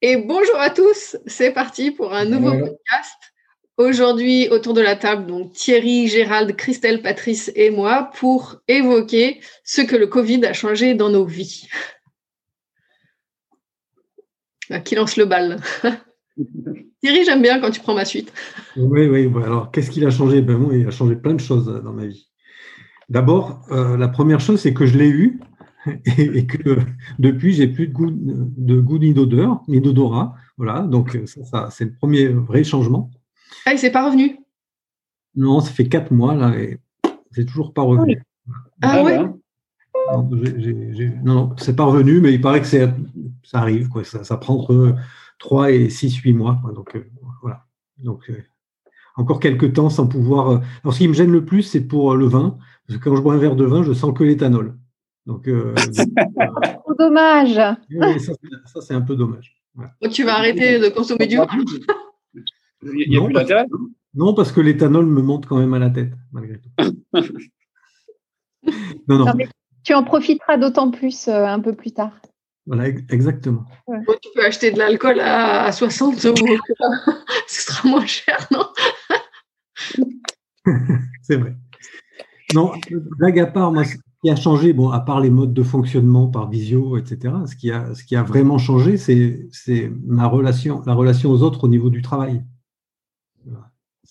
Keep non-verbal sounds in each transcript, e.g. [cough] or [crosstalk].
Et bonjour à tous, c'est parti pour un nouveau podcast. Aujourd'hui, autour de la table, donc Thierry, Gérald, Christelle, Patrice et moi pour évoquer ce que le Covid a changé dans nos vies. Ah, qui lance le bal? [laughs] Thierry, j'aime bien quand tu prends ma suite. Oui, oui. Alors, qu'est-ce qu'il a changé? Ben, moi, Il a changé plein de choses dans ma vie. D'abord, euh, la première chose, c'est que je l'ai eu [laughs] et, que depuis, j'ai plus de goût, de goût ni d'odeur, ni d'odorat. Voilà, donc ça, c'est le premier vrai changement. Ah, il s'est pas revenu? Non, ça fait quatre mois là et c'est toujours pas revenu. Ah, ouais? Non, non, c'est pas revenu, mais il paraît que ça arrive, quoi. Ça, prend entre 3 et 6, 8 mois. Donc euh, voilà. Donc euh, encore quelques temps sans pouvoir. Euh, alors ce qui me gêne le plus, c'est pour le vin. Parce que quand je bois un verre de vin, je sens que l'éthanol. Donc, euh, [laughs] dommage. ça, c'est un peu dommage. tu vas arrêter de consommer du vin? Il n'y a plus d'intérêt? Non, parce que l'éthanol me monte quand même à la tête, malgré tout. non, non. tu en profiteras d'autant plus euh, un peu plus tard. Voilà, exactement. tu peux acheter de l'alcool à, 60 euros. [laughs] Ce sera moins cher, non? [laughs] C'est vrai. Non, blague à part, moi, qui a changé, bon, à part les modes de fonctionnement par visio, etc., ce qui a, ce qui a vraiment changé, c'est ma relation, la relation aux autres au niveau du travail.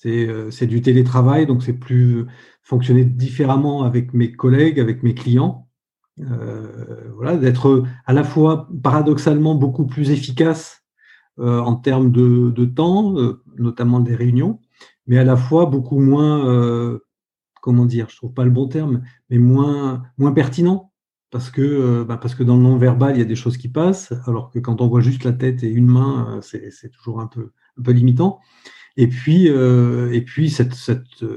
Euh, c'est du télétravail, donc c'est plus fonctionner différemment avec mes collègues, avec mes clients. Euh, voilà, d'être à la fois paradoxalement beaucoup plus efficace euh, en termes de temps, notamment des réunions, mais à la fois beaucoup moins comment dire, je trouve pas le bon terme, mais moins, pertinent. Parce que, euh, bah, parce que dans le non-verbal, il y a des choses qui passent, alors que quand on voit juste la tête et une main, euh, c'est toujours un peu, limitant. Et puis, euh, et puis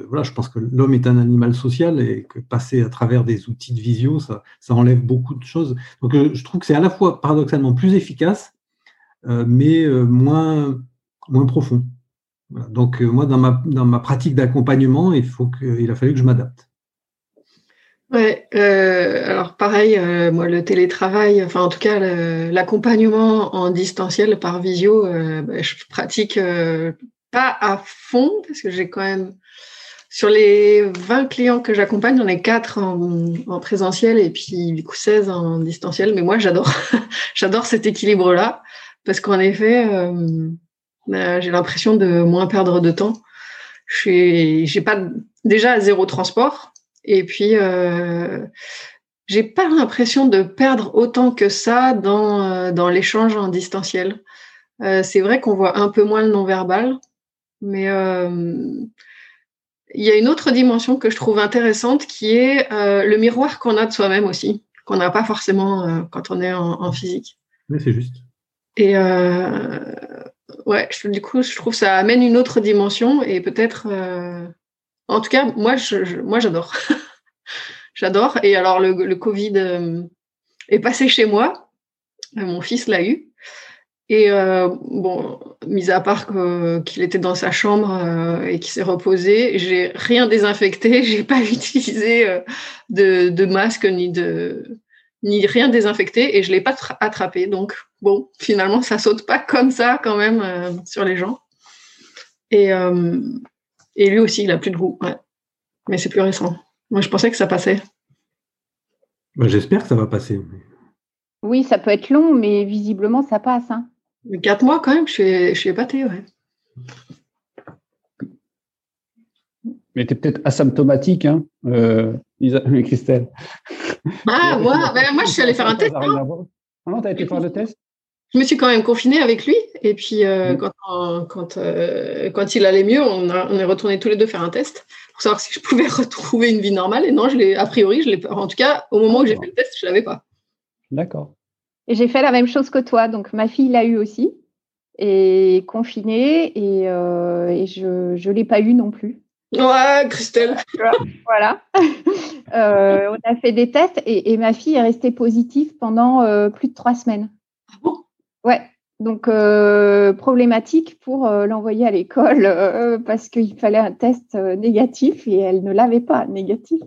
voilà, je pense que l'homme est un animal social et que passer à travers des outils de visio, ça, enlève beaucoup de choses. Donc, je trouve que c'est à la fois paradoxalement plus efficace, mais moins profond. Donc, euh, moi, dans ma, dans ma pratique d'accompagnement, il, a fallu que je m'adapte. Ouais, euh, alors pareil, euh, moi le télétravail, enfin en tout cas l'accompagnement en distanciel par visio, bah, je pratique pas à fond parce que j'ai quand même sur les 20 clients que j'accompagne, j'en ai 4 en, en, présentiel et puis du coup 16 en distanciel. Mais moi j'adore, [laughs] j'adore cet équilibre là parce qu'en effet euh, j'ai l'impression de moins perdre de temps. Je j'ai pas déjà zéro transport et puis euh, j'ai pas l'impression de perdre autant que ça dans euh, dans l'échange en distanciel. Euh, c'est vrai qu'on voit un peu moins le non-verbal, mais il y a une autre dimension que je trouve intéressante qui est le miroir qu'on a de soi-même aussi, qu'on n'a pas forcément quand on est en, en physique. Oui, c'est juste. Et ouais, du coup, je trouve que ça amène une autre dimension et peut-être. Euh, en tout cas, moi, je, moi, j'adore. [laughs] j'adore. Et alors, le, Covid euh, est passé chez moi. Euh, mon fils l'a eu. Et bon, mis à part qu'il était dans sa chambre et qu'il s'est reposé, j'ai rien désinfecté, [laughs] j'ai pas [laughs] utilisé de, masque ni de ni rien désinfecté et je l'ai pas attrapé. Donc bon, finalement, ça saute pas comme ça quand même euh, sur les gens. Et, euh, et, lui aussi, il a plus de goût. Mais c'est plus récent. Moi, je pensais que ça passait. Bah, j'espère que ça va passer. Oui, ça peut être long, mais visiblement, ça passe. Hein. Quatre mois quand même, je suis, je suis épatée. Ouais. Mais tu es peut-être asymptomatique, hein, euh, [laughs] Christelle. Ah, moi, ben, moi, je suis allée faire un test. Hein. Ah non, tu as été faire le test? Je me suis quand même confinée avec lui. Et puis, euh, quand, quand, euh, quand, il allait mieux, on, on est retourné tous les deux faire un test pour savoir si je pouvais [laughs] retrouver une vie normale. Et non, je l'ai, a priori, je l'ai En tout cas, au moment où j'ai fait le test, je ne l'avais pas. D'accord. Et j'ai fait la même chose que toi. Donc, ma fille l'a eu aussi. et confinée et, je ne l'ai pas eu non plus. Ouais, Christelle. voilà. [laughs] on a fait des tests et, ma fille est restée positive pendant plus de trois semaines. Ah bon? Ouais. Donc, problématique pour l'envoyer à l'école parce qu'il fallait un test négatif et elle ne l'avait pas négatif.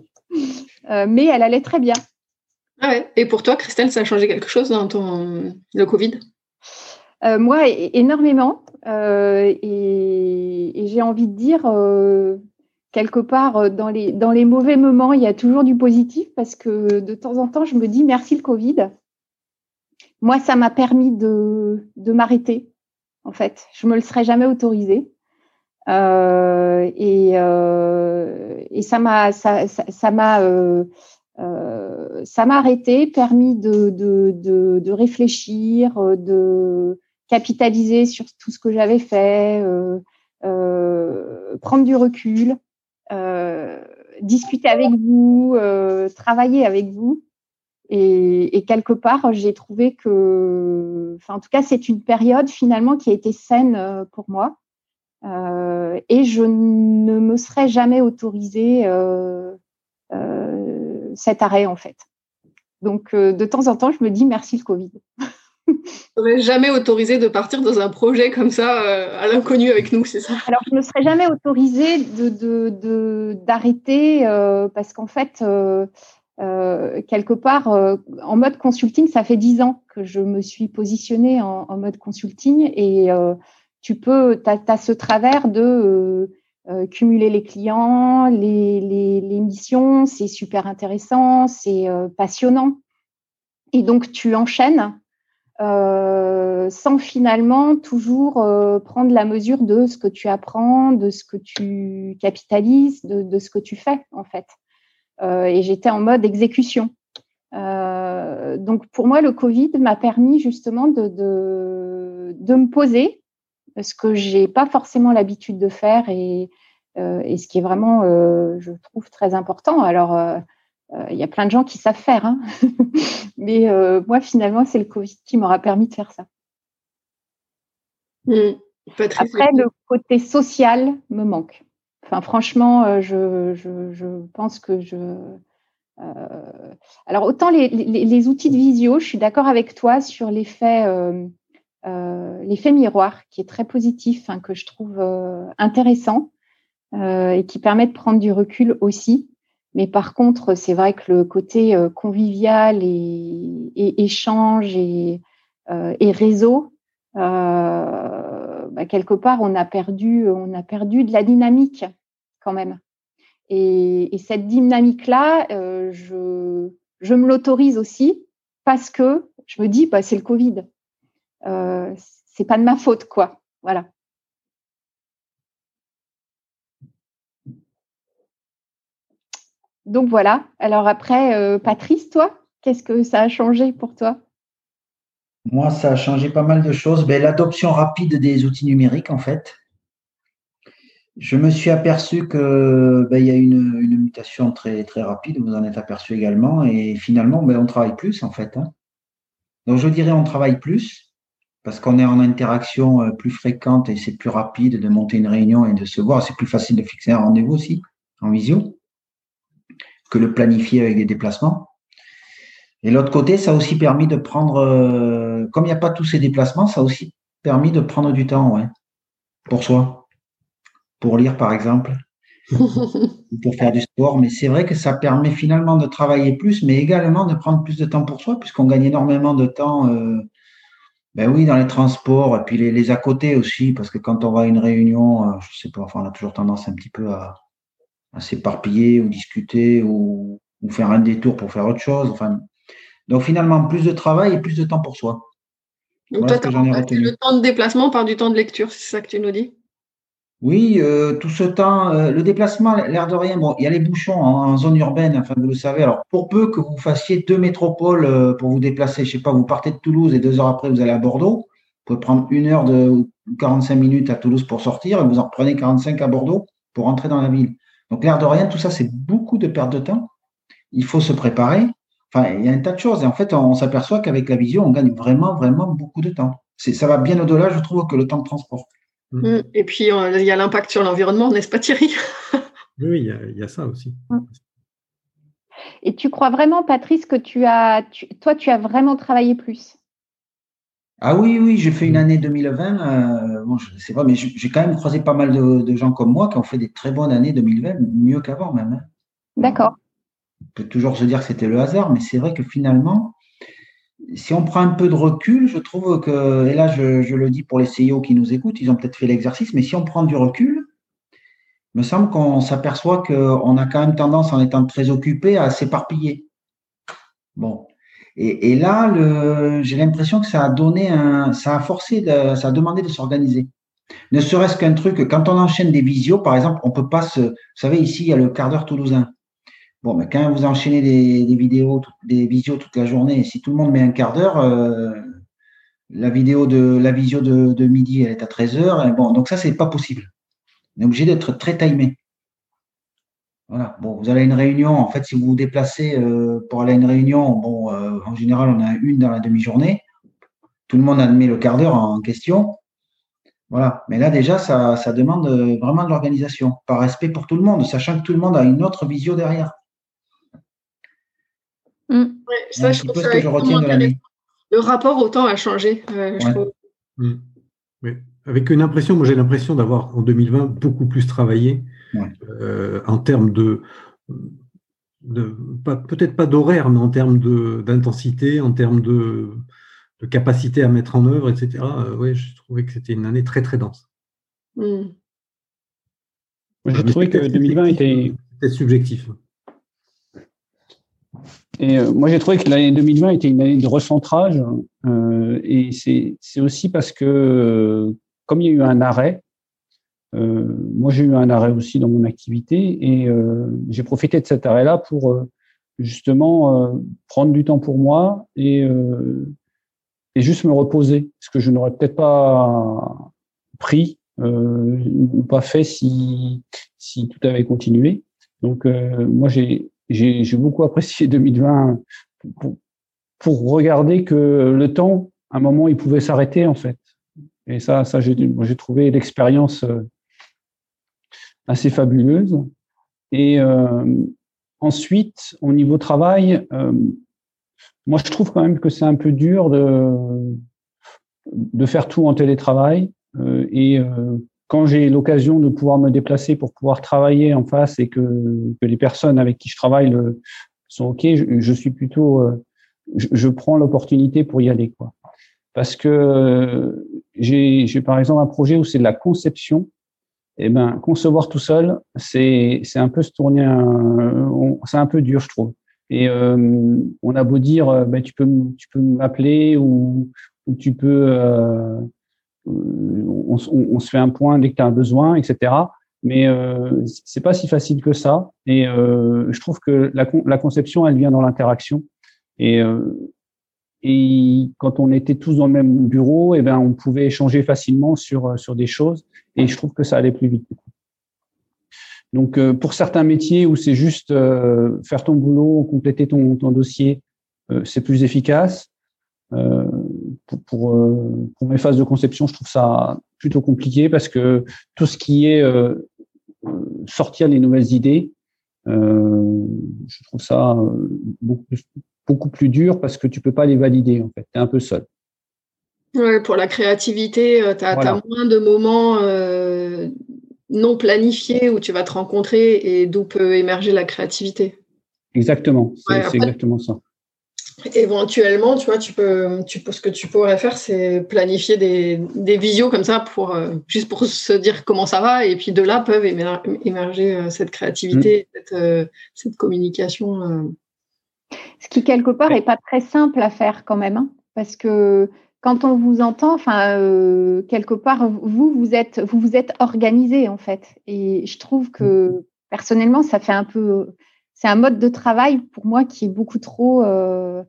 mais elle allait très bien. Ah ouais. Et pour toi, Christelle, ça a changé quelque chose dans ton le Covid? Euh, Moi, énormément. Euh, et, j'ai envie de dire, euh, quelque part, dans les, dans les mauvais moments, il y a toujours du positif parce que de temps en temps, je me dis merci le Covid. Moi, ça m'a permis de, de m'arrêter, en fait. Je me le serais jamais autorisé. et, et ça m'a ça, ça m'a euh, ça m'a arrêté, permis de, de, de, de, réfléchir, euh, de capitaliser sur tout ce que j'avais fait, euh, euh, prendre du recul, euh, discuter avec vous, travailler avec vous. Et, quelque part, j'ai trouvé que, en tout cas, c'est une période finalement qui a été saine pour moi. et je ne me serais jamais autorisée euh, cet arrêt en fait. Donc euh, de temps en temps, je me dis merci le Covid. [laughs] n'aurais jamais autorisé de partir dans un projet comme ça euh, à l'inconnu avec nous, c'est ça? Alors, je ne serais jamais autorisée d'arrêter de, euh, parce qu'en fait, quelque part, en mode consulting, ça fait dix ans que je me suis positionnée en, mode consulting et tu peux, tu as, ce travers de euh, cumuler les clients, les, les, missions, c'est super intéressant, c'est euh, passionnant. Et donc, tu enchaînes euh, sans finalement toujours prendre la mesure de ce que tu apprends, de ce que tu capitalises, de, ce que tu fais, en fait. et j'étais en mode exécution. donc, pour moi, le Covid m'a permis justement de, de, de me poser ce que j'ai pas forcément l'habitude de faire et, euh, et ce qui est vraiment, euh, je trouve, très important. Alors, euh, il y a plein de gens qui savent faire, hein [laughs] mais moi, finalement, c'est le Covid qui m'aura permis de faire ça. Mmh. Après, le côté social me manque. Enfin, franchement, je, je, je pense que je. Euh, alors, autant les, les, les, outils de visio, je suis d'accord avec toi sur l'effet euh, l'effet miroir, qui est très positif, hein, que je trouve intéressant. Euh, et qui permet de prendre du recul aussi. Mais par contre, c'est vrai que le côté euh, convivial et, échange et, euh, réseau, bah, quelque part, on a perdu, on a perdu de la dynamique quand même. Et, cette dynamique-là, je, je me l'autorise aussi parce que je me dis, bah, c'est le Covid. Euh, c'est pas de ma faute, quoi. Voilà. Donc voilà. Alors après, euh, Patrice, toi, qu'est-ce que ça a changé pour toi? Moi, ça a changé pas mal de choses. Ben, L'adoption rapide des outils numériques, en fait. Je me suis aperçu que ben, il y a une, une, mutation très, très rapide, vous en êtes aperçu également, et finalement, ben, on travaille plus, en fait. Hein. Donc je dirais on travaille plus, parce qu'on est en interaction euh, plus fréquente et c'est plus rapide de monter une réunion et de se voir. C'est plus facile de fixer un rendez-vous aussi en visio que le planifier avec des déplacements. Et l'autre côté, ça a aussi permis de prendre, euh, comme il n'y a pas tous ces déplacements, ça a aussi permis de prendre du temps, ouais, pour soi, pour lire par exemple, [laughs] pour faire du sport. Mais c'est vrai que ça permet finalement de travailler plus, mais également de prendre plus de temps pour soi, puisqu'on gagne énormément de temps. Euh, ben oui, dans les transports, et puis les, les, à côté aussi, parce que quand on va à une réunion, euh, je sais pas, enfin, on a toujours tendance un petit peu à, à s'éparpiller ou discuter ou, faire un détour pour faire autre chose. Enfin, donc finalement, plus de travail et plus de temps pour soi. Donc toi, le temps de déplacement par du temps de lecture, c'est ça que tu nous dis? Oui, euh, tout ce temps, euh, le déplacement, l'air de rien, bon, il y a les bouchons en, zone urbaine, enfin vous le savez. Alors pour peu que vous fassiez deux métropoles euh, pour vous déplacer, je sais pas, vous partez de Toulouse et deux heures après vous allez à Bordeaux, vous pouvez prendre une heure de 45 minutes à Toulouse pour sortir et vous en reprenez 45 à Bordeaux pour rentrer dans la ville. Donc, l'air de rien, tout ça, c'est beaucoup de perte de temps. Il faut se préparer. Enfin, il y a un tas de choses. Et en fait, on, s'aperçoit qu'avec la vision, on gagne vraiment, vraiment beaucoup de temps. Ça va bien au-delà, je trouve, que le temps de transport. Mm. Mm. Et puis, il y a l'impact sur l'environnement, n'est-ce pas Thierry? [laughs] Oui, il y, a ça aussi. Mm. Et tu crois vraiment, Patrice, que tu as, toi, tu as vraiment travaillé plus? Ah oui, oui, j'ai fait une année 2020. Euh, bon, je sais pas, mais j'ai quand même croisé pas mal de, gens comme moi qui ont fait des très bonnes années 2020, mieux qu'avant même. Hein. D'accord. On peut toujours se dire que c'était le hasard, mais c'est vrai que finalement, si on prend un peu de recul, je trouve que, et là je, le dis pour les CEO qui nous écoutent, ils ont peut-être fait l'exercice, mais si on prend du recul, il me semble qu'on s'aperçoit qu'on a quand même tendance, en étant très occupé, à s'éparpiller. Bon, et, là, j'ai l'impression que ça a donné un, ça a forcé, ça a demandé de s'organiser. Ne serait-ce qu'un truc, quand on enchaîne des visios, par exemple, on peut pas se, vous savez, ici, il y a le quart d'heure toulousain. Bon, mais quand vous enchaînez des, vidéos, des visios toute la journée, si tout le monde met un quart d'heure, euh, la vidéo de, la visio de, midi, elle est à 13 heures. bon, donc ça, c'est pas possible. On est obligé d'être très timé. Voilà. Bon, vous allez à une réunion. En fait, si vous vous déplacez euh, pour aller à une réunion, bon, euh, en général, on a une dans la demi-journée. Tout le monde admet le quart d'heure en question. Voilà. Mais là, déjà, ça, demande euh, vraiment de l'organisation, par respect pour tout le monde, sachant que tout le monde a une autre vision derrière. Mm. ça, je trouve que je retiens de l'année. Le rapport au temps a changé, mm. Avec une impression, moi j'ai l'impression d'avoir en 2020 beaucoup plus travaillé euh, en termes de, peut-être pas d'horaire, mais en termes d'intensité, en termes de, capacité à mettre en œuvre, etc. Euh, oui, je trouvais que c'était une année très très dense. Hmm. J'ai trouvé que 2020 était. subjectif. Et euh, moi, j'ai trouvé que l'année 2020 était une année de recentrage. et c'est aussi parce que, comme il y a eu un arrêt, euh, moi, j'ai eu un arrêt aussi dans mon activité et euh, j'ai profité de cet arrêt-là pour euh, justement prendre du temps pour moi et, et juste me reposer, ce que je n'aurais peut-être pas pris ou pas fait si, si tout avait continué. Donc, moi, j'ai j'ai beaucoup apprécié [laughs] 2020 pour, pour, regarder que le temps, à un moment, il pouvait s'arrêter en fait. Et ça, ça j'ai trouvé l'expérience assez fabuleuse. Et euh, ensuite, au niveau travail, euh, moi, je trouve quand même que c'est un peu dur de, de faire tout en télétravail. Euh, et quand j'ai l'occasion de pouvoir me déplacer pour pouvoir travailler en face et que, que les personnes avec qui je travaille le, sont OK, je, suis plutôt, je, je, prends l'opportunité pour y aller. Quoi. Parce que j'ai par exemple un projet où c'est de la conception eh ben, concevoir tout seul, c'est un peu se tourner, c'est un peu dur, je trouve. Et euh, on a beau dire, euh, ben, tu peux tu peux m'appeler ou, ou tu peux, euh, on, on, se fait un point dès que tu as un besoin, etc. Mais euh, c'est pas si facile que ça. Et euh, je trouve que la, la conception, elle vient dans l'interaction. Et euh, et quand on était tous dans le même bureau, eh ben, on pouvait échanger facilement sur, sur des choses. Et je trouve que ça allait plus vite. Donc, euh, pour certains métiers où c'est juste euh, faire ton boulot, compléter ton, ton dossier, euh, c'est plus efficace. pour, pour, pour, mes phases de conception, je trouve ça plutôt compliqué parce que tout ce qui est sortir les nouvelles idées, je trouve ça beaucoup plus, beaucoup plus dur parce que tu peux pas les valider en fait. Tu es un peu seul. Ouais, pour la créativité, tu as, moins de moments euh, non planifiés où tu vas te rencontrer et d'où peut émerger la créativité. Exactement, c'est exactement ça. Éventuellement, tu vois, tu peux, tu, ce que tu pourrais faire, c'est planifier des, des visios comme ça pour euh, juste pour se dire comment ça va, et puis de là peuvent émerger euh, cette créativité, mmh. cette, cette, communication. Ce qui, quelque part, n'est pas très simple à faire quand même, hein, parce que quand on vous entend, enfin, euh, quelque part, vous, vous êtes, vous vous êtes organisé, en fait. Et je trouve que, personnellement, ça fait un peu. C'est un mode de travail, pour moi, qui est beaucoup trop euh,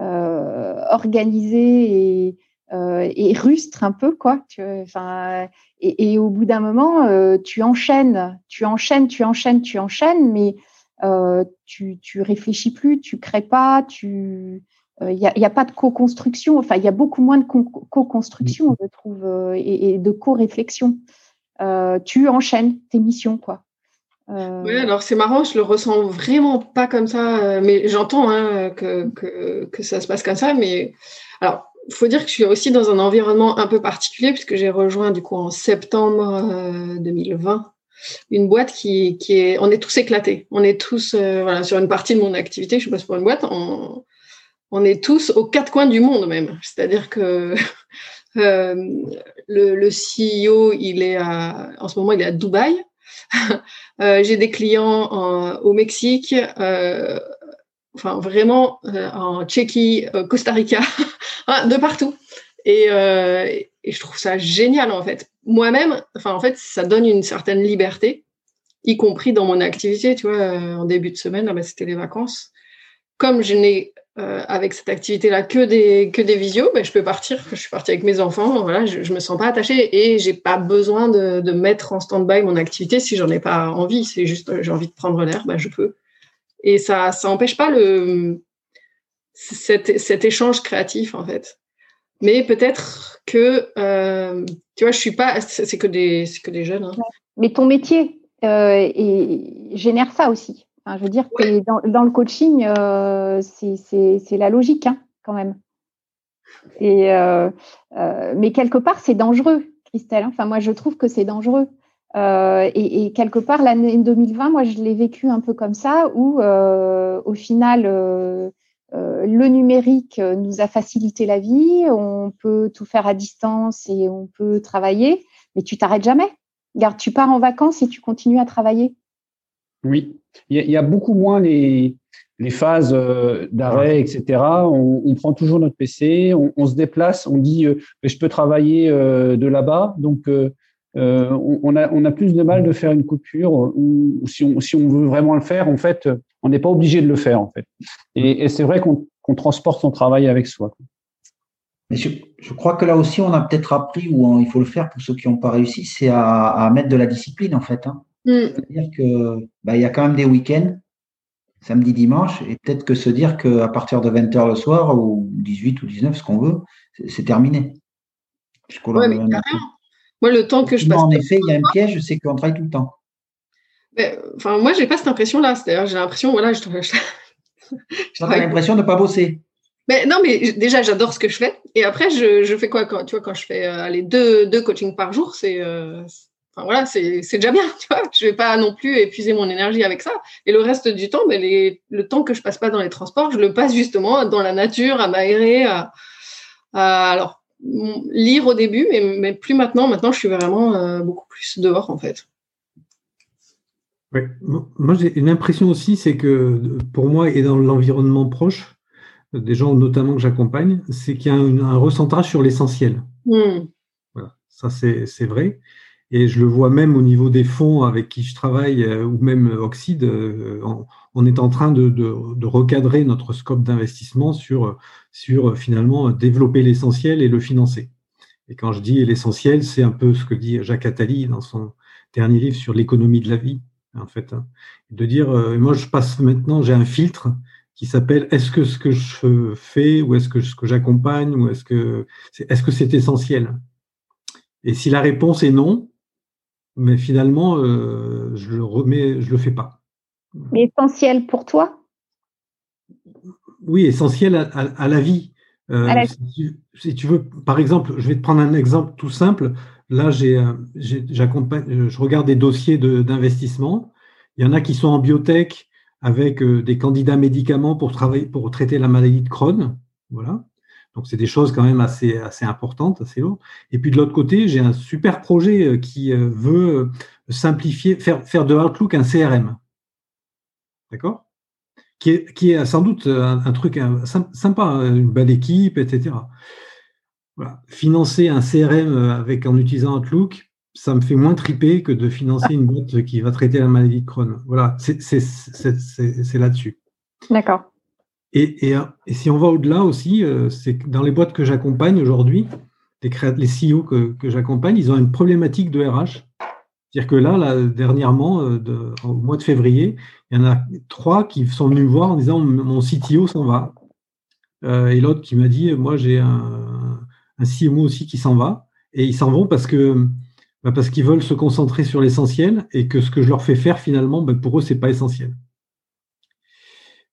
euh, organisé et, et, rustre, un peu, quoi. Tu, et, et, au bout d'un moment, tu enchaînes, tu enchaînes, tu enchaînes, tu enchaînes, mais euh, tu, tu réfléchis plus, tu crées pas, tu il n'y a, pas de co-construction, enfin, il y a beaucoup moins de co-construction, je trouve, et, de co-réflexion. tu enchaînes tes missions, quoi. Oui, alors c'est marrant, je le ressens vraiment pas comme ça, mais j'entends hein, que, que, que, ça se passe comme ça, mais alors il faut dire que je suis aussi dans un environnement un peu particulier puisque j'ai rejoint du coup en septembre 2020 euh, une boîte qui, qui, est, on est tous éclatés, on est tous euh, voilà sur une partie de mon activité, je passe pour une boîte, on, on est tous aux quatre coins du monde même, c'est-à-dire que [laughs] euh, le, CEO il est à, en ce moment il est à Dubaï, [laughs] j'ai des clients en, au Mexique. Enfin, vraiment en Tchéquie, Costa Rica, [laughs] de partout. Euh, et, je trouve ça génial en fait. Moi-même, enfin en fait, ça donne une certaine liberté, y compris dans mon activité. Tu vois, euh, en début de semaine, ah ben, c'était les vacances. Comme je n'ai euh, avec cette activité-là que des que des visios, ben, je peux partir. Je suis partie avec mes enfants. Voilà, je, me sens pas attachée et j'ai pas besoin de, de mettre en stand-by mon activité si j'en ai pas envie. C'est juste j'ai envie de prendre l'air, ben, je peux. Et ça ça empêche pas le cet, cet échange créatif en fait. Mais peut-être que, euh, tu vois, je suis pas, c'est que des, que des jeunes. Hein. Mais ton métier euh, et génère ça aussi. Enfin, je veux dire que dans, dans, le coaching, euh, c'est la logique hein, quand même. Et, mais quelque part, c'est dangereux, Christelle. Enfin, moi, je trouve que c'est dangereux. Euh, et, et, quelque part, l'année 2020, moi, je l'ai vécu un peu comme ça, où au final, euh, le numérique euh, nous a facilité la vie, on peut tout faire à distance et on peut travailler, mais tu t'arrêtes jamais. Garde, tu pars en vacances et tu continues à travailler. Oui, il y, a, beaucoup moins les, les phases euh, d'arrêt, etc. On, prend toujours notre PC, on, se déplace, on dit je peux travailler de là-bas, donc on, a, on a plus de mal de faire une coupure ou si on, si on veut vraiment le faire, en fait, on n'est pas obligé de le faire en fait. Et, c'est vrai qu'on transporte son travail avec soi. Mais je, crois que là aussi, on a peut-être appris, ou il faut le faire pour ceux qui n'ont pas réussi, c'est à, mettre de la discipline en fait. Hein. Mm. C'est-à-dire que bah, il y a quand même des week-ends, samedi, dimanche, et peut-être que se dire qu'à partir de 20h le soir, ou 18 ou 19, ce qu'on veut, c'est terminé. Ouais, mais Moi, le temps que je passe. En effet, il y a un piège, c'est qu'on travaille tout le temps. Enfin, moi, j'ai pas cette impression-là. C'est-à-dire, j'ai l'impression, voilà, je, [laughs] je, je l'impression de ne pas bosser. Mais non, mais déjà, j'adore ce que je fais. Et après, je, je fais quoi quand, tu vois, quand je fais euh, deux, deux coachings par jour, c'est euh, enfin, voilà, c'est déjà bien. [laughs] Tu vois je vais pas non plus épuiser mon énergie avec ça. Et le reste du temps, ben, les, le temps que je passe pas dans les transports, je le passe justement dans la nature, à m'aérer, à, alors lire au début, mais, mais, plus maintenant. Maintenant, je suis vraiment euh, beaucoup plus dehors en fait. Oui. Moi, j'ai une impression aussi, c'est que pour moi et dans l'environnement proche, des gens notamment que j'accompagne, c'est qu'il y a un, recentrage sur l'essentiel. Hmm. Voilà, ça c'est vrai. Et je le vois même au niveau des fonds avec qui je travaille, euh, ou même Oxide, euh, on, est en train de, de, de recadrer notre scope d'investissement sur, sur finalement développer l'essentiel et le financer. Et quand je dis l'essentiel, c'est un peu ce que dit Jacques Attali dans son dernier livre sur l'économie de la vie en fait. Hein. De dire, euh, moi je passe maintenant, j'ai un filtre qui s'appelle est-ce que ce que je fais ou est-ce que ce que j'accompagne ou est-ce que est-ce que c'est essentiel? Et si la réponse est non, mais finalement euh, je le remets, je le fais pas. Mais essentiel pour toi? Oui, essentiel à, la vie. Euh, si, tu, veux, par exemple, je vais te prendre un exemple tout simple. Là, euh, j'accompagne, je regarde des dossiers d'investissement. Il y en a qui sont en biotech avec des candidats médicaments pour travailler, pour traiter la maladie de Crohn. Voilà. Donc, c'est des choses quand même assez, assez importantes, assez lourdes. Et puis, de l'autre côté, j'ai un super projet euh, qui veut simplifier, faire, faire de Outlook un CRM. D'accord? Qui est, qui est sans doute un, truc sympa, hein, une belle équipe, etc. Financer un CRM euh, avec, en utilisant Outlook, ça me fait moins triper que de financer une boîte qui va traiter la maladie de Crohn. Voilà, c'est là-dessus. D'accord. Et, et, si on va au-delà aussi, euh, c'est que dans les boîtes que j'accompagne aujourd'hui, les, CEO que, que j'accompagne, ils ont une problématique de RH. C'est-à-dire que là, dernièrement, euh, au mois de février, il y en a trois qui sont venus me voir en disant mon CTO s'en va. et l'autre qui m'a dit, moi j'ai un, un CMO aussi qui s'en va, et ils s'en vont parce que bah, parce qu'ils veulent se concentrer sur l'essentiel et que ce que je leur fais faire finalement, bah, pour eux, c'est pas essentiel.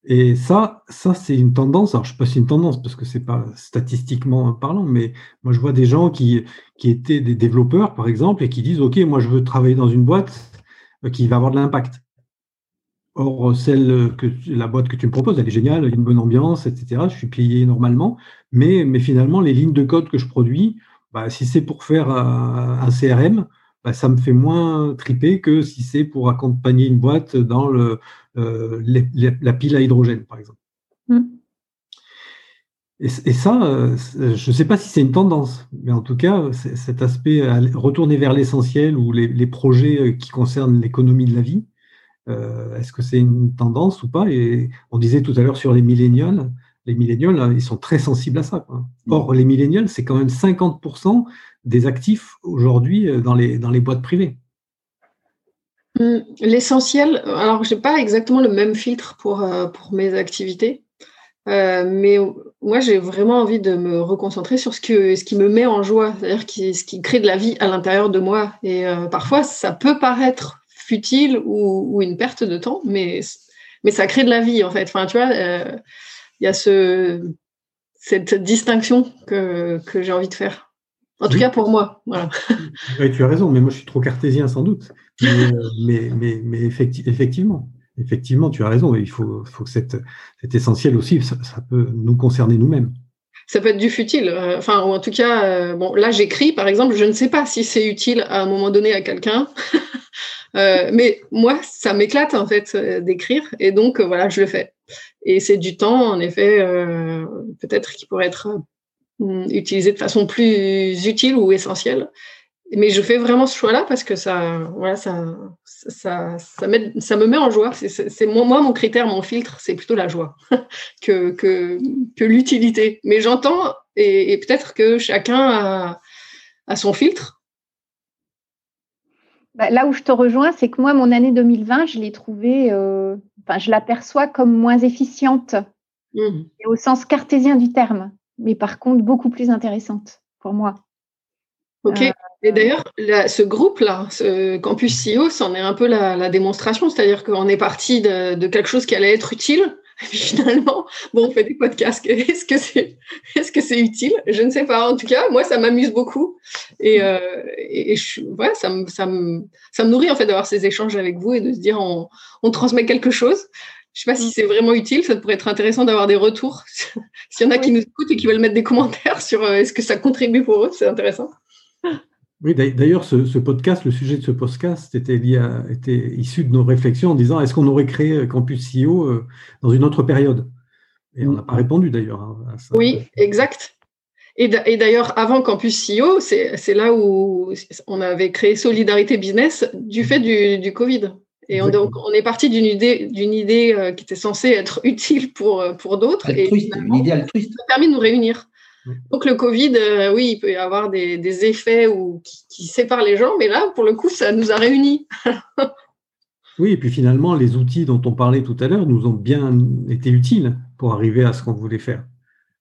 Et ça, ça c'est une tendance. Alors, je ne sais pas si c'est une tendance parce que c'est pas statistiquement parlant, mais moi, je vois des gens qui, qui étaient des développeurs, par exemple, et qui disent OK, moi, je veux travailler dans une boîte euh, qui va avoir de l'impact. Or, celle que la boîte que tu me proposes, elle est géniale, il y a une bonne ambiance, etc. Je suis payé normalement, mais, mais finalement, les lignes de code que je produis, bah, si c'est pour faire un, CRM, bah, ça me fait moins triper que si c'est pour accompagner une boîte dans le, euh, la pile à hydrogène, par exemple. Hmm. Et, ça, euh, je ne sais pas si c'est une tendance, mais en tout cas, cet aspect retourner vers l'essentiel ou les, projets euh, qui concernent l'économie de la vie, est-ce que c'est une tendance ou pas? Et on disait tout à l'heure sur les millénials, les millénials, hein, ils sont très sensibles à ça. Mm. Or, les millénials, c'est quand même 50% des actifs aujourd'hui dans les, dans les boîtes privées. Mm. L'essentiel, alors je n'ai pas exactement le même filtre pour, euh, pour mes activités, euh, mais moi j'ai vraiment envie de me reconcentrer sur ce, que, ce qui me met en joie, c'est-à-dire ce qui crée de la vie à l'intérieur de moi. Et parfois ça peut paraître futile ou, ou, une perte de temps, mais, mais ça crée de la vie en fait. Enfin, tu vois, il y a ce, cette distinction que, que j'ai envie de faire. En tout cas pour moi. Voilà. tu as raison, mais moi je suis trop cartésien sans doute. Mais, mais, mais, effectivement, effectivement, tu as raison. Il faut, que cet, essentiel aussi, ça, peut nous concerner nous-mêmes. Ça peut être du futile. Euh, enfin, ou en tout cas, euh, bon, là j'écris, par exemple, je ne sais pas si c'est utile à un moment donné à quelqu'un. [laughs] Euh, mais moi, ça m'éclate en fait d'écrire et donc voilà, je le fais. Et c'est du temps, en effet, peut-être qui pourrait être utilisé de façon plus utile ou essentielle. Mais je fais vraiment ce choix-là parce que ça, voilà, ça, ça, ça, ça, me met en joie. C'est moi, moi, mon critère, mon filtre, c'est plutôt la joie [laughs] que, que, que l'utilité. Mais j'entends, et, peut-être que chacun a, a son filtre. Bah, là où je te rejoins, c'est que moi, mon année 2020, je l'ai trouvée euh, enfin, je l'aperçois comme moins efficiente, mmh. au sens cartésien du terme, mais par contre beaucoup plus intéressante pour moi. Ok. Euh, et d'ailleurs, ce groupe-là, ce Campus CEO, c'en est un peu la, démonstration, c'est-à-dire qu'on est parti de, quelque chose qui allait être utile, et puis finalement, bon, on fait des podcasts. [laughs] Est-ce que c'est, utile? Je ne sais pas. En tout cas, moi, ça m'amuse beaucoup, et, euh, je, ça me, ça me, ça me nourrit en fait d'avoir ces échanges avec vous et de se dire on, on transmet quelque chose. Je ne sais pas si c'est vraiment utile. Ça pourrait être intéressant d'avoir des retours. [laughs] S'il y en a qui nous écoutent et qui veulent mettre des commentaires sur euh, est-ce que ça contribue pour eux, c'est intéressant. Oui, d'ailleurs, ce, podcast, le sujet de ce podcast était, lié était issu de nos réflexions en disant est-ce qu'on aurait créé Campus CEO euh, dans une autre période? Et on n'a pas répondu d'ailleurs hein, à ça. Oui, exact. Et d'ailleurs, avant Campus CEO, c'est là où on avait créé Solidarité Business du fait du, Covid. Et on, on, est parti d'une idée, d'une idée euh, qui était censée être utile pour, euh, pour d'autres. Et une idée altruiste. Ça a permis de nous réunir. Donc le Covid, euh, oui, il peut y avoir des, effets ou, qui, séparent les gens, mais là, pour le coup, ça nous a réunis. [laughs] oui, et puis finalement, les outils dont on parlait tout à l'heure nous ont bien été utiles pour arriver à ce qu'on voulait faire.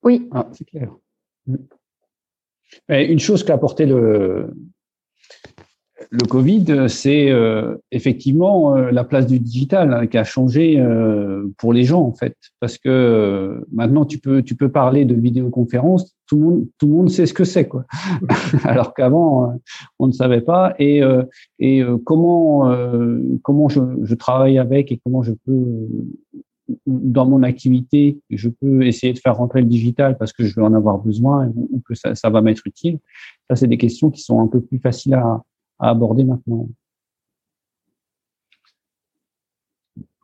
Oui, ah, c'est clair. Une chose qu'a apporté le, le Covid, c'est euh, effectivement euh, la place du digital hein, qui a changé euh, pour les gens en fait, parce que maintenant tu peux tu peux parler de vidéoconférence, tout le monde tout le monde sait ce que c'est quoi, [laughs] alors qu'avant on ne savait pas. Et et comment comment je, je, travaille avec et comment je peux dans mon activité je peux essayer de faire rentrer le digital parce que je vais en avoir besoin ou que ça, ça va m'être utile. Ça c'est des questions qui sont un peu plus faciles à à aborder maintenant.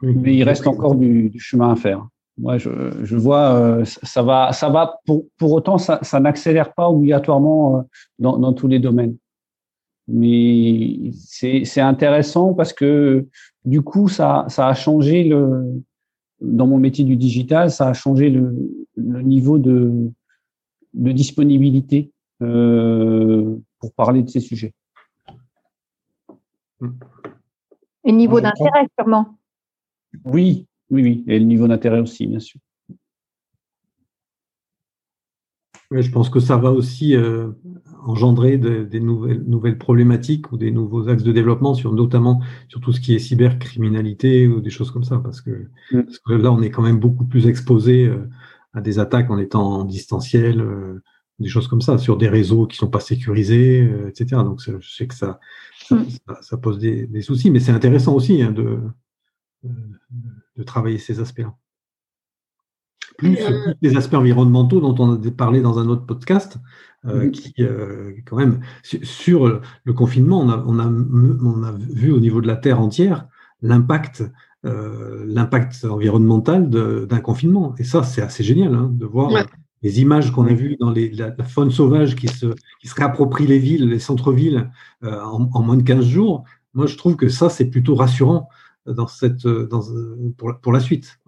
Mais il reste encore du, chemin à faire. Moi, je, je vois, euh, ça va, ça va. Pour, pour autant, ça, ça n'accélère pas obligatoirement euh, dans, dans, tous les domaines. Mais c'est intéressant parce que du coup, ça, ça a changé le, dans mon métier du digital, ça a changé le, le niveau de, de disponibilité euh, pour parler de ces sujets. Et niveau d'intérêt, sûrement. Oui, oui, oui. Et le niveau d'intérêt aussi, bien sûr. je pense que ça va aussi engendrer des nouvelles, nouvelles, problématiques ou des nouveaux axes de développement, sur, notamment sur tout ce qui est cybercriminalité ou des choses comme ça, parce que, mm. parce que là, on est quand même beaucoup plus exposé à des attaques en étant en distanciel, des choses comme ça, sur des réseaux qui sont pas sécurisés, etc. Donc, je sais que ça, ça, pose des, soucis, mais c'est intéressant aussi hein, de, de, travailler ces aspects-là. Plus euh, les aspects environnementaux dont on a parlé dans un autre podcast, euh, qui, euh, quand même, sur le confinement, on a, on, a, on a vu au niveau de la Terre entière l'impact l'impact environnemental d'un confinement. Et ça, c'est assez génial hein, de voir les images qu'on a vues dans les, la, faune sauvage qui se, qui se réapproprie les villes, les centres-villes en, en, moins de 15 jours. Moi, je trouve que ça, c'est plutôt rassurant dans cette, dans, pour, pour la suite.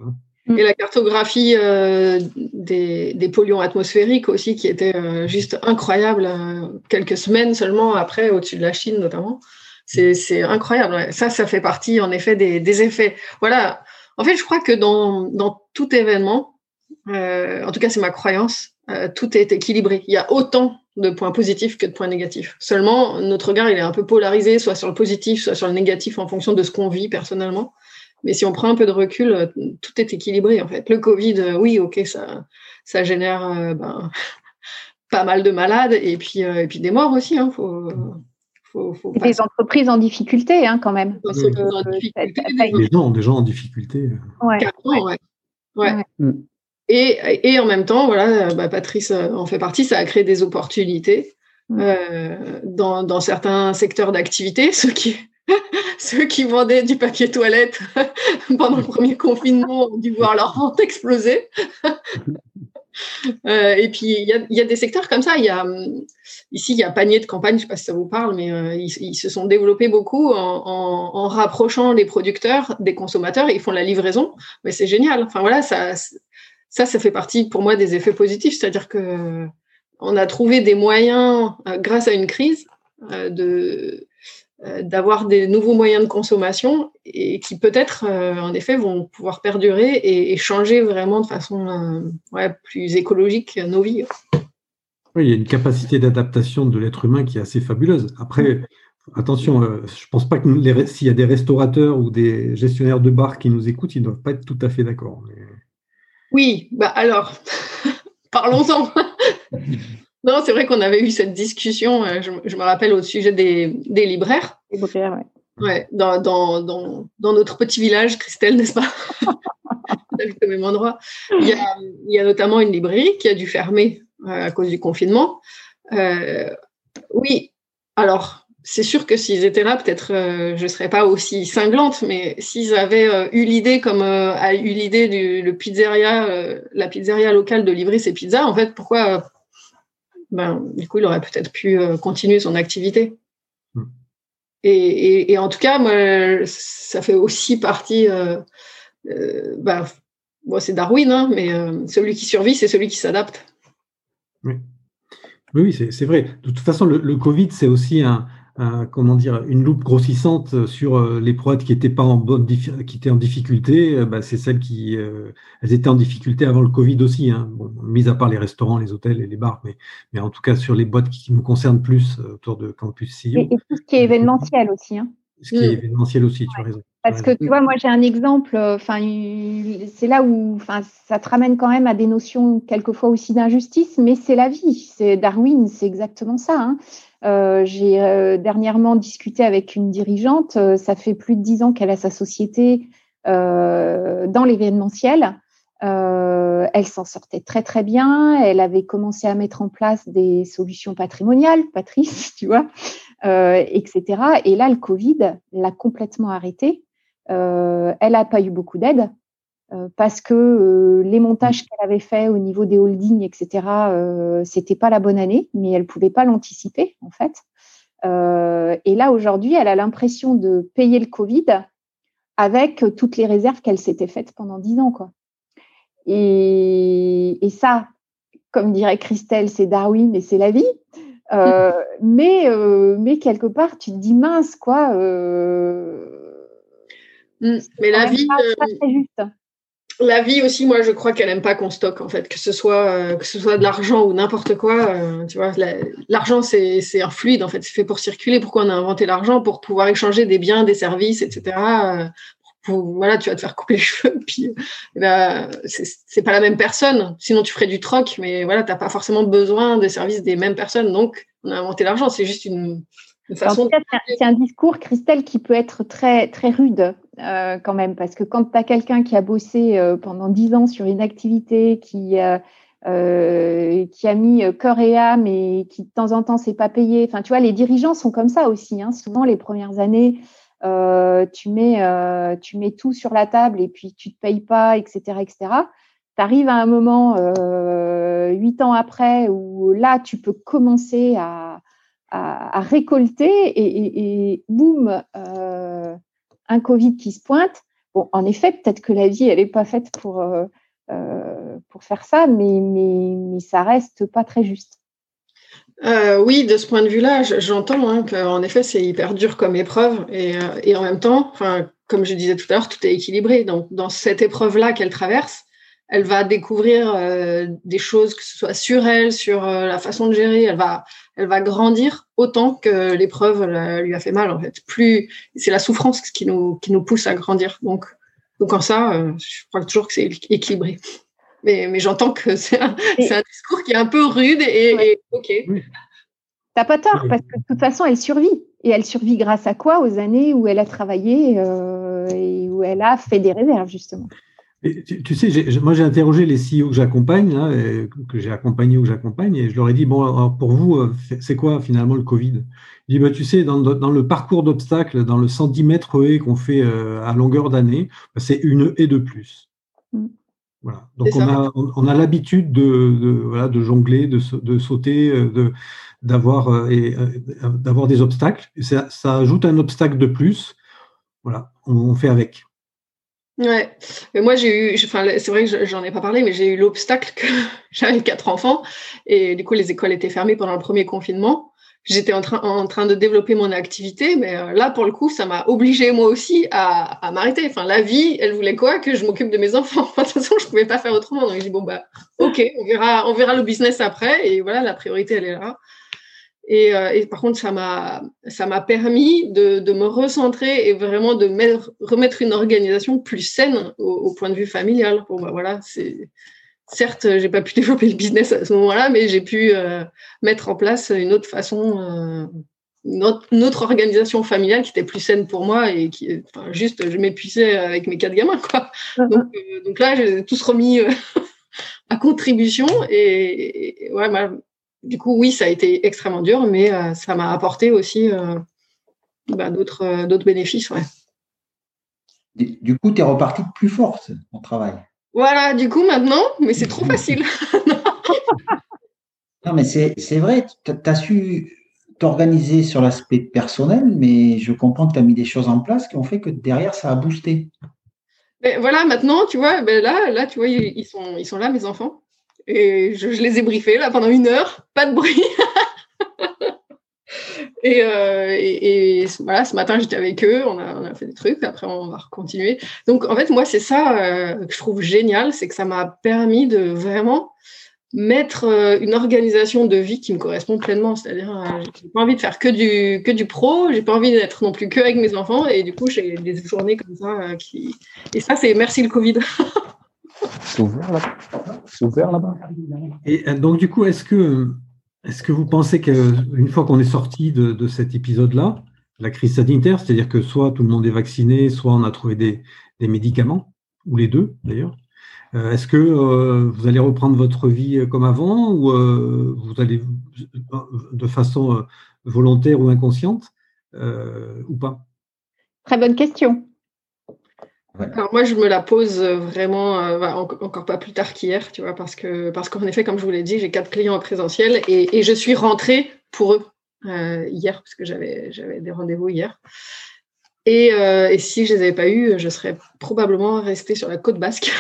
Et la cartographie euh, des, des, polluants atmosphériques aussi, qui était euh, juste incroyable, euh, quelques semaines seulement après, au-dessus de la Chine notamment. C'est incroyable. Ça, ça fait partie en effet des, des, effets. Voilà. En fait, je crois que dans, dans tout événement, en tout cas c'est ma croyance, tout est équilibré. Il y a autant de points positifs que de points négatifs. Seulement, notre regard, il est un peu polarisé, soit sur le positif, soit sur le négatif, en fonction de ce qu'on vit personnellement. Mais si on prend un peu de recul, euh, tout est équilibré, en fait. Le Covid, euh, oui, ok, ça, ça génère euh, ben, [laughs] pas mal de malades et puis, et puis des morts aussi. Hein, faut, des entreprises en difficulté, hein, quand même. Des, gens, des gens en difficulté. Ouais. ouais. ouais. Mm. Et, et, en même temps, voilà, bah, Patrice en fait partie, ça a créé des opportunités mm. euh, dans, dans, certains secteurs d'activité, [laughs] ceux qui, ceux qui vendaient du papier toilette [laughs] pendant le premier confinement ont dû voir leur vente exploser. [laughs] euh, et puis, il y a, y a, des secteurs comme ça. Il y a, ici, il y a Panier de campagne, je ne sais pas si ça vous parle, mais euh, ils, ils, se sont développés beaucoup en, en, en, rapprochant les producteurs des consommateurs. Ils font la livraison, mais c'est génial. Enfin voilà, ça, ça, ça fait partie pour moi des effets positifs, c'est-à-dire que on a trouvé des moyens, euh, grâce à une crise, euh, de euh, d'avoir des nouveaux moyens de consommation et qui peut-être, en effet, vont pouvoir perdurer et, changer vraiment de façon plus écologique nos vies. Oui, il y a une capacité d'adaptation de l'être humain qui est assez fabuleuse. Après, attention, je ne pense pas que s'il y a des restaurateurs ou des gestionnaires de bars qui nous écoutent, ils ne doivent pas être tout à fait d'accord. Oui, bah alors, [laughs] parlons-en. [laughs] non, c'est vrai qu'on avait eu cette discussion, euh, je, me rappelle, au sujet des, libraires. Les libraires. Ouais, dans, dans, dans, dans, notre petit village, Christelle, n'est-ce pas? [laughs] Au même endroit. Il y, a, il y, a, notamment une librairie qui a dû fermer euh, à cause du confinement. Euh, oui, alors, c'est sûr que s'ils étaient là, peut-être euh, je ne serais pas aussi cinglante, mais s'ils avaient euh, eu l'idée, comme euh, a eu l'idée du le pizzeria, la pizzeria locale de livrer ses pizzas, en fait, pourquoi ben, Du coup, il aurait peut-être pu continuer son activité. Hmm. Et, et, en tout cas, moi, ça fait aussi partie. Ben, c'est Darwin, hein, mais celui qui survit, c'est celui qui s'adapte. Oui, oui c'est vrai. De toute façon, le, le Covid, c'est aussi un comment dire, une loupe grossissante sur euh, les proies qui étaient pas en bonne qui étaient en difficulté. Euh, bah, c'est celles qui euh, elles étaient en difficulté avant le Covid aussi, hein. bon, mis à part les restaurants, les hôtels et les bars, mais, mais en tout cas sur les boîtes qui nous concernent plus autour de Campus Sillon. Et, tout ce qui est événementiel aussi. Hein. Ce qui est événementiel aussi, tu as raison. Parce que tu vois, moi j'ai un exemple, enfin, c'est là où enfin, ça te ramène quand même à des notions quelquefois aussi d'injustice, mais c'est la vie. C'est Darwin, c'est exactement ça. Hein. Euh, j'ai euh, dernièrement discuté avec une dirigeante. Euh, ça fait plus de dix ans qu'elle a sa société dans l'événementiel. elle s'en sortait très très bien. Elle avait commencé à mettre en place des solutions patrimoniales, Patrice, [laughs] tu vois, etc. Et là, le Covid l'a complètement arrêtée. elle n'a pas eu beaucoup d'aide. Euh, parce que euh, les montages mmh. qu'elle avait faits au niveau des holdings, etc., euh, c'était pas la bonne année, mais elle pouvait pas l'anticiper en fait. et là aujourd'hui, elle a l'impression de payer le Covid avec toutes les réserves qu'elle s'était faites pendant dix ans, quoi. Et, et, ça, comme dirait Christelle, c'est Darwin et c'est la vie. Euh, [laughs] mais, euh, mais quelque part, tu te dis mince, quoi. Euh, mmh. mais la vie. Pas, juste la vie aussi, moi, je crois qu'elle n'aime pas qu'on stocke, en fait, que ce soit, euh, que ce soit de l'argent ou n'importe quoi. Euh, tu vois, l'argent, c'est un fluide, en fait, c'est fait pour circuler. Pourquoi on a inventé l'argent? Pour pouvoir échanger des biens, des services, etc. Euh, voilà, tu vas te faire couper les [laughs] cheveux, puis eh ben, c'est pas la même personne. Sinon, tu ferais du troc, mais voilà, t'as pas forcément besoin des services des mêmes personnes. Donc, on a inventé l'argent. C'est juste une, c'est un discours, Christelle, qui peut être très, très rude euh, quand même, parce que quand tu as quelqu'un qui a bossé euh, pendant dix ans sur une activité, qui, euh, qui a mis cœur et âme et qui de temps en temps s'est pas payé, enfin tu vois, les dirigeants sont comme ça aussi. Hein. Souvent, les premières années, tu, mets, tu mets tout sur la table et puis tu te payes pas, etc. etc. Tu arrives à un moment, huit ans après, où là, tu peux commencer à à, récolter et, boum, euh, un Covid qui se pointe. Bon, en effet, peut-être que la vie, elle n'est pas faite pour, euh, euh, pour faire ça, mais, mais, ça reste pas très juste. oui, de ce point de vue-là, j'entends hein, qu'en effet, c'est hyper dur comme épreuve. Et, et en même temps, comme je disais tout à l'heure, tout est équilibré. Donc, dans cette épreuve-là qu'elle traverse, elle va découvrir euh, des choses, que ce soit sur elle, sur euh, la façon de gérer. Elle va, elle va grandir autant que l'épreuve lui a fait mal. En fait, plus c'est la souffrance qui nous qui nous pousse à grandir. Donc, donc en ça, euh, je crois toujours que c'est équilibré. Mais, mais j'entends que [laughs] c'est un, un, discours qui est un peu rude et, et ok. T'as pas tort parce que de toute façon, elle survit. Et elle survit grâce à quoi? Aux années où elle a travaillé et où elle a fait des réserves justement tu, sais, moi j'ai interrogé les CEO que j'accompagne, que j'ai accompagné ou que j'accompagne, et je leur ai dit, bon, pour vous, euh, c'est quoi finalement le Covid? Je dis, bah, tu sais, dans, le parcours d'obstacles, dans le 110 mètres haies qu'on fait euh, à longueur d'année, bah, c'est une haie de plus. Mm. Voilà. Donc on a, on a l'habitude de, voilà, de jongler, de, de sauter, euh, de, d'avoir, et, d'avoir des obstacles. Ça, ça ajoute un obstacle de plus. Voilà, on fait avec. Ouais, mais moi j'ai eu, enfin c'est vrai que j'en ai pas parlé, mais j'ai eu l'obstacle que [laughs] j'avais quatre enfants et du coup les écoles étaient fermées pendant le premier confinement. J'étais en train, en train de développer mon activité, mais euh, là pour le coup ça m'a obligé moi aussi à, à m'arrêter. Enfin la vie, elle voulait quoi Que je m'occupe de mes enfants? [laughs] de toute façon je pouvais pas faire autrement. Donc j'ai dit bon bah ok, on verra, on verra le business après et voilà la priorité elle est là. Euh, et, par contre, ça m'a, ça m'a permis de, de, me recentrer et vraiment de mettre, remettre une organisation plus saine au, point de vue familial. Bon, bah, voilà, c'est, certes, j'ai pas pu [laughs] développer le business à ce moment-là, mais j'ai pu euh, mettre en place une autre façon, euh, une, autre, organisation familiale qui était plus saine pour moi et qui, enfin, juste, je m'épuisais avec mes quatre gamins, quoi. Uh-huh. donc, donc, là, j'ai tous remis [laughs] à contribution et, et ouais, bah, du coup, oui, ça a été extrêmement dur, mais euh, ça m'a apporté aussi euh, bah, euh, d'autres bénéfices. Du coup, tu es reparti plus forte en travail. Voilà, du coup, maintenant, mais c'est trop facile. [laughs] [laughs] non, mais c'est vrai, tu as su t'organiser sur l'aspect personnel, mais je comprends que tu as mis des choses en place qui ont fait que derrière, ça a boosté. Mais voilà, maintenant, tu vois, ben là, là, tu vois, ils sont, ils sont là, mes enfants. Et je, les ai briefés là pendant une heure, pas de bruit. [laughs] Euh, et, voilà, ce matin j'étais avec eux, on a, fait des trucs, après on va continuer. Donc en fait, moi, c'est ça euh, que je trouve génial, c'est que ça m'a permis de vraiment mettre euh, une organisation de vie qui me correspond pleinement. C'est-à-dire, j'ai pas envie de faire que du, que du pro, j'ai pas envie d'être non plus que avec mes enfants, et du coup, j'ai des journées comme ça. Et ça, c'est merci le Covid. [laughs] C'est ouvert là-bas. C'est ouvert là-bas. Et euh, donc, du coup, est-ce que, est que vous pensez qu'une fois qu'on est sorti de, cet épisode-là, la crise sanitaire, c'est-à-dire que soit tout le monde est vacciné, soit on a trouvé des, médicaments, ou les deux d'ailleurs, euh, est-ce que euh, vous allez reprendre votre vie comme avant ou vous allez de façon volontaire ou inconsciente ou pas? Très bonne question. Alors moi, je me la pose euh, vraiment euh, encore pas plus tard qu'hier, tu vois, parce que parce qu'en effet, comme je vous l'ai dit, j'ai quatre clients en présentiel et, je suis rentrée pour eux euh, hier parce que j'avais des rendez-vous hier. Et, et, si je les avais pas eus, je serais probablement restée sur la côte basque.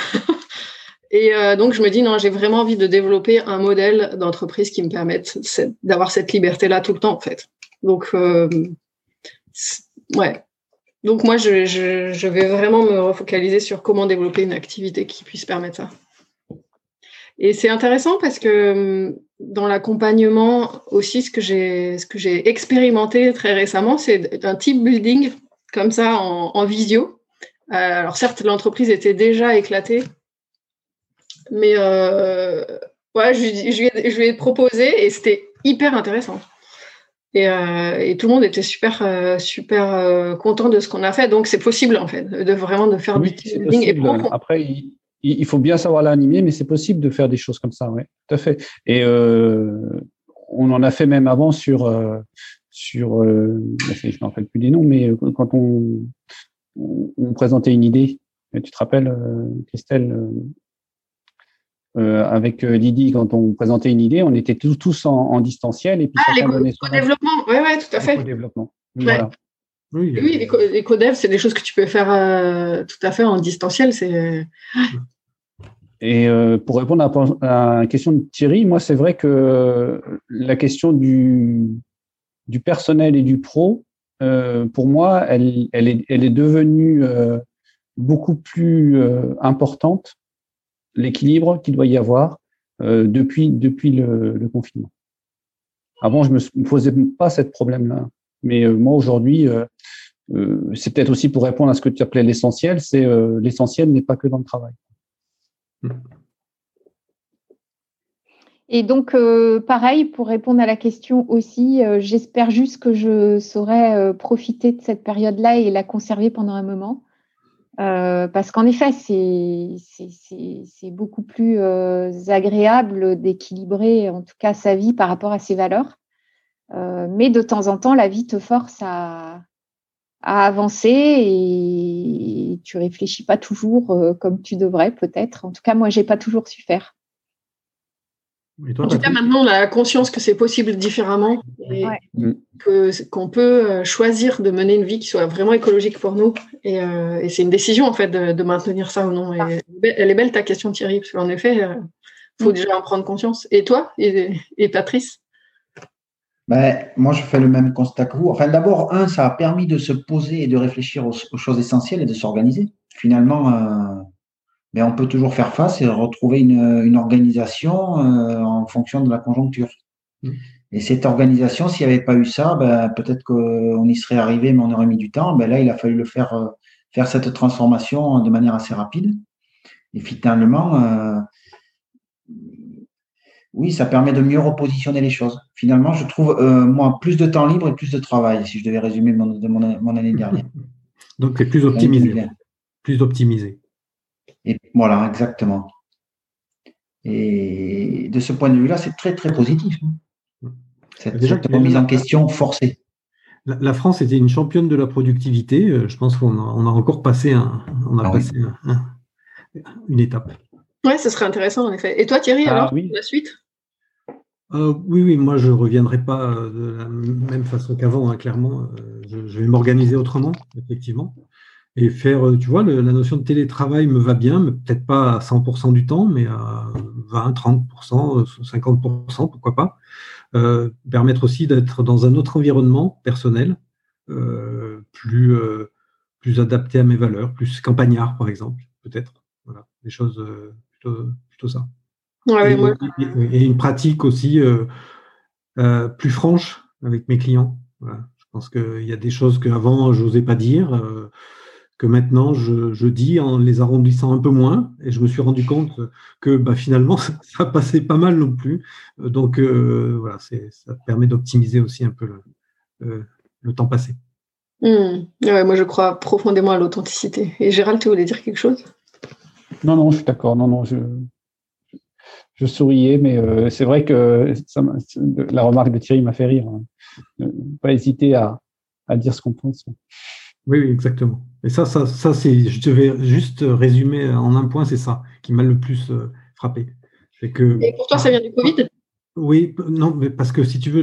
[laughs] et donc je me dis non, j'ai vraiment envie de développer un modèle d'entreprise qui me permette d'avoir cette liberté-là tout le temps en fait. Donc ouais, Donc moi, je, vais vraiment me refocaliser sur comment développer une activité qui puisse permettre ça. Et c'est intéressant parce que hum, dans l'accompagnement aussi, ce que j'ai expérimenté très récemment, c'est un type building comme ça en, visio. Euh, alors certes, l'entreprise était déjà éclatée, mais euh, je, lui ai proposé et c'était hyper intéressant. Euh, et, tout le monde était super, euh, super euh, content de ce qu'on a fait. Donc, c'est possible, en fait, de vraiment de faire du team Et Après, il, faut bien savoir l'animer, mais c'est possible de faire des choses comme ça, oui, tout à fait. Et on en a fait même avant sur, sur je ne me rappelle plus des noms, mais quand on, on présentait une idée, tu te rappelles, Christelle euh, avec euh, Didi, quand on présentait une idée, on était tous, tous en, distanciel et puis ah, les co-développement, oui, ouais, tout à fait. développement Voilà. Oui, les, co-dev, c'est des choses que tu peux faire euh, tout à fait en distanciel. C'est. Et pour répondre à, la question de Thierry, moi, c'est vrai que la question du, du personnel et du pro, pour moi, elle, elle, est, elle est devenue beaucoup plus importante l'équilibre qu'il doit y avoir euh, depuis, depuis le, confinement. Avant, je ne me posais pas ce problème-là. Mais euh, moi, aujourd'hui, euh, c'est peut-être aussi pour répondre à ce que tu appelais l'essentiel, c'est l'essentiel n'est pas que dans le travail. Et donc, pareil, pour répondre à la question aussi, j'espère juste que je saurai profiter de cette période-là et la conserver pendant un moment. Euh, parce qu'en effet, c'est beaucoup plus euh, agréable d'équilibrer en tout cas sa vie par rapport à ses valeurs. Euh, mais de temps en temps, la vie te force à, à avancer et tu réfléchis pas toujours comme tu devrais peut-être. En tout cas, moi, j'ai pas toujours su faire en tout cas, maintenant, on a conscience que c'est possible différemment et mm. qu'on peut euh, choisir de mener une vie qui soit vraiment écologique pour nous. Et, euh, c'est une décision, en fait, de, maintenir ça ou non. elle est belle, ta question, Thierry, parce qu'en effet, il euh, faut mm. déjà en prendre conscience. Et toi, et, Patrice? Ben, moi, je fais le même constat que vous. Enfin, d'abord, un, ça a permis de se poser et de réfléchir aux, choses essentielles et de s'organiser. Finalement, mais on peut toujours faire face et retrouver une, organisation euh, en fonction de la conjoncture. Mm. Et cette organisation, s'il n'y avait pas eu ça, ben, peut-être qu'on y serait arrivé, mais on aurait mis du temps. Ben là, il a fallu le faire, euh, faire cette transformation de manière assez rapide. Et finalement, euh, oui, ça permet de mieux repositionner les choses. Finalement, je trouve, moi, plus de temps libre et plus de travail, si je devais résumer mon, mon, année [laughs] dernière. Donc, c'est plus optimisé. Plus optimisé. Et voilà, exactement. Et de ce point de vue-là, c'est très, très positif. Hein. Cette, Déjà, remise en question forcée. La, France était une championne de la productivité. Euh, je pense qu'on a, encore passé, un, on a ah passé une étape. Oui, ce serait intéressant en effet. Et toi, Thierry, ah alors, la suite? Euh, oui, oui, moi je ne reviendrai pas euh, de la même façon qu'avant, hein, clairement. je, vais m'organiser autrement, effectivement et faire, euh, tu vois, la notion de télétravail me va bien, peut-être pas à 100% du temps, mais à 20, 30%, 50%, pourquoi pas. Euh, permettre aussi d'être dans un autre environnement personnel, euh, plus, plus adapté à mes valeurs, plus campagnard, par exemple, peut-être. Voilà, des choses plutôt, plutôt ça. et, une pratique aussi plus franche avec mes clients. Voilà. Je pense qu'il y a des choses qu'avant, je n'osais pas dire que maintenant je, dis en les arrondissant un peu moins, et je me suis rendu compte que bah, finalement [laughs] ça passait pas mal non plus. Donc euh, voilà, ça permet d'optimiser aussi un peu le, euh, temps passé. Hmm. moi je crois profondément à l'authenticité. Et Gérald, tu voulais dire quelque chose? Non, non, je suis d'accord. Non, non, je, je souriais, mais euh, c'est vrai que la remarque de Thierry m'a fait rire. Hein. Pas hésiter à, à dire ce qu'on pense. Oui, oui, exactement. Et ça, ça, ça c'est, je vais juste résumer en un point, c'est ça qui m'a le plus euh, frappé. Que, Et pour toi, ça vient du Covid? Oui, non, mais parce que si tu veux,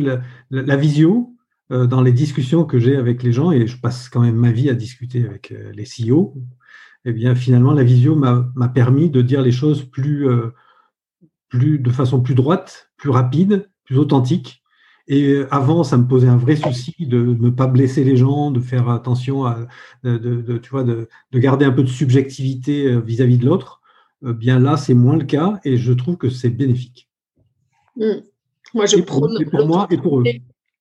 la, visio, euh, dans les discussions que j'ai avec les gens, et je passe quand même ma vie à discuter avec euh, les CEO, eh bien, finalement, la visio m'a permis de dire les choses plus, plus, de façon plus droite, plus rapide, plus authentique. Et avant, ça me posait un vrai souci de ne pas blesser les gens, de faire attention à, de, tu vois, de, garder un peu de subjectivité vis-à-vis de l'autre. bien là, c'est moins le cas et je trouve que c'est bénéfique. Mmh. Moi, je prône. pour moi et pour eux.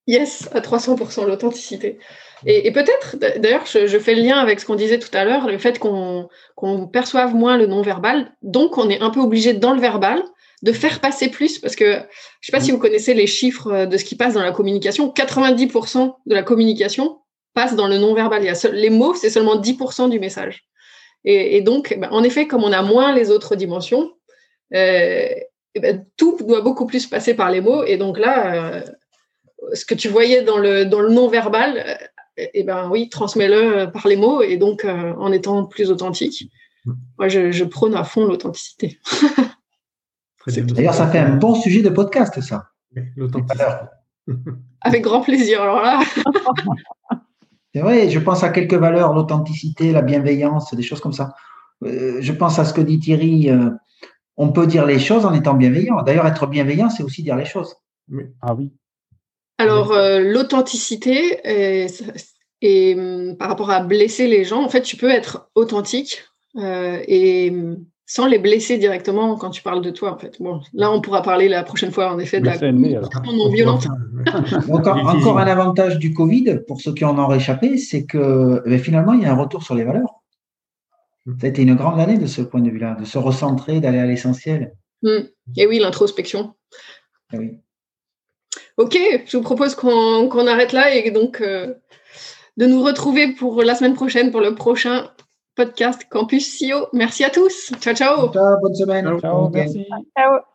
Yes, à 300% l'authenticité. Et, peut-être, d'ailleurs, je, fais le lien avec ce qu'on disait tout à l'heure, le fait qu'on perçoive moins le non-verbal, donc on est un peu obligé dans le verbal de faire passer plus, parce que je ne sais pas si vous connaissez les chiffres de ce qui passe dans la communication, 90% de la communication passe dans le non-verbal. Les mots, c'est seulement 10% du message. Et, donc, ben, en effet, comme on a moins les autres dimensions, euh, ben, tout doit beaucoup plus passer par les mots. Et donc là, euh, ce que tu voyais dans le, dans le non-verbal, euh, eh ben oui, transmets-le par les mots et donc euh, en étant plus authentique. Moi, je, prône à fond l'authenticité. [laughs] D'ailleurs, ça fait un bon sujet de podcast, ça. L'authenticité. [laughs] Avec grand plaisir. Alors là. [laughs] C'est vrai, je pense à quelques valeurs, l'authenticité, la bienveillance, des choses comme ça. je pense à ce que dit Thierry. on peut dire les choses en étant bienveillant. D'ailleurs, être bienveillant, c'est aussi dire les choses. Ah oui. Alors, euh, l'authenticité, et, hum, par rapport à blesser les gens, en fait, tu peux être authentique euh, et hum, sans les blesser directement quand tu parles de toi. En fait. Bon, là, on pourra parler la prochaine fois, en effet, de la non violente. [laughs] encore, encore un avantage du Covid, pour ceux qui en ont réchappé, c'est que eh finalement, il y a un retour sur les valeurs. Ça a été une grande année de ce point de vue-là, de se recentrer, d'aller à l'essentiel. Et oui, l'introspection. Eh oui. Ok, je vous propose qu'on arrête là et donc euh, de nous retrouver pour la semaine prochaine pour le prochain podcast Campus CEO. Merci à tous. Ciao, ciao. Ciao, bonne semaine. Ciao, merci. Ciao.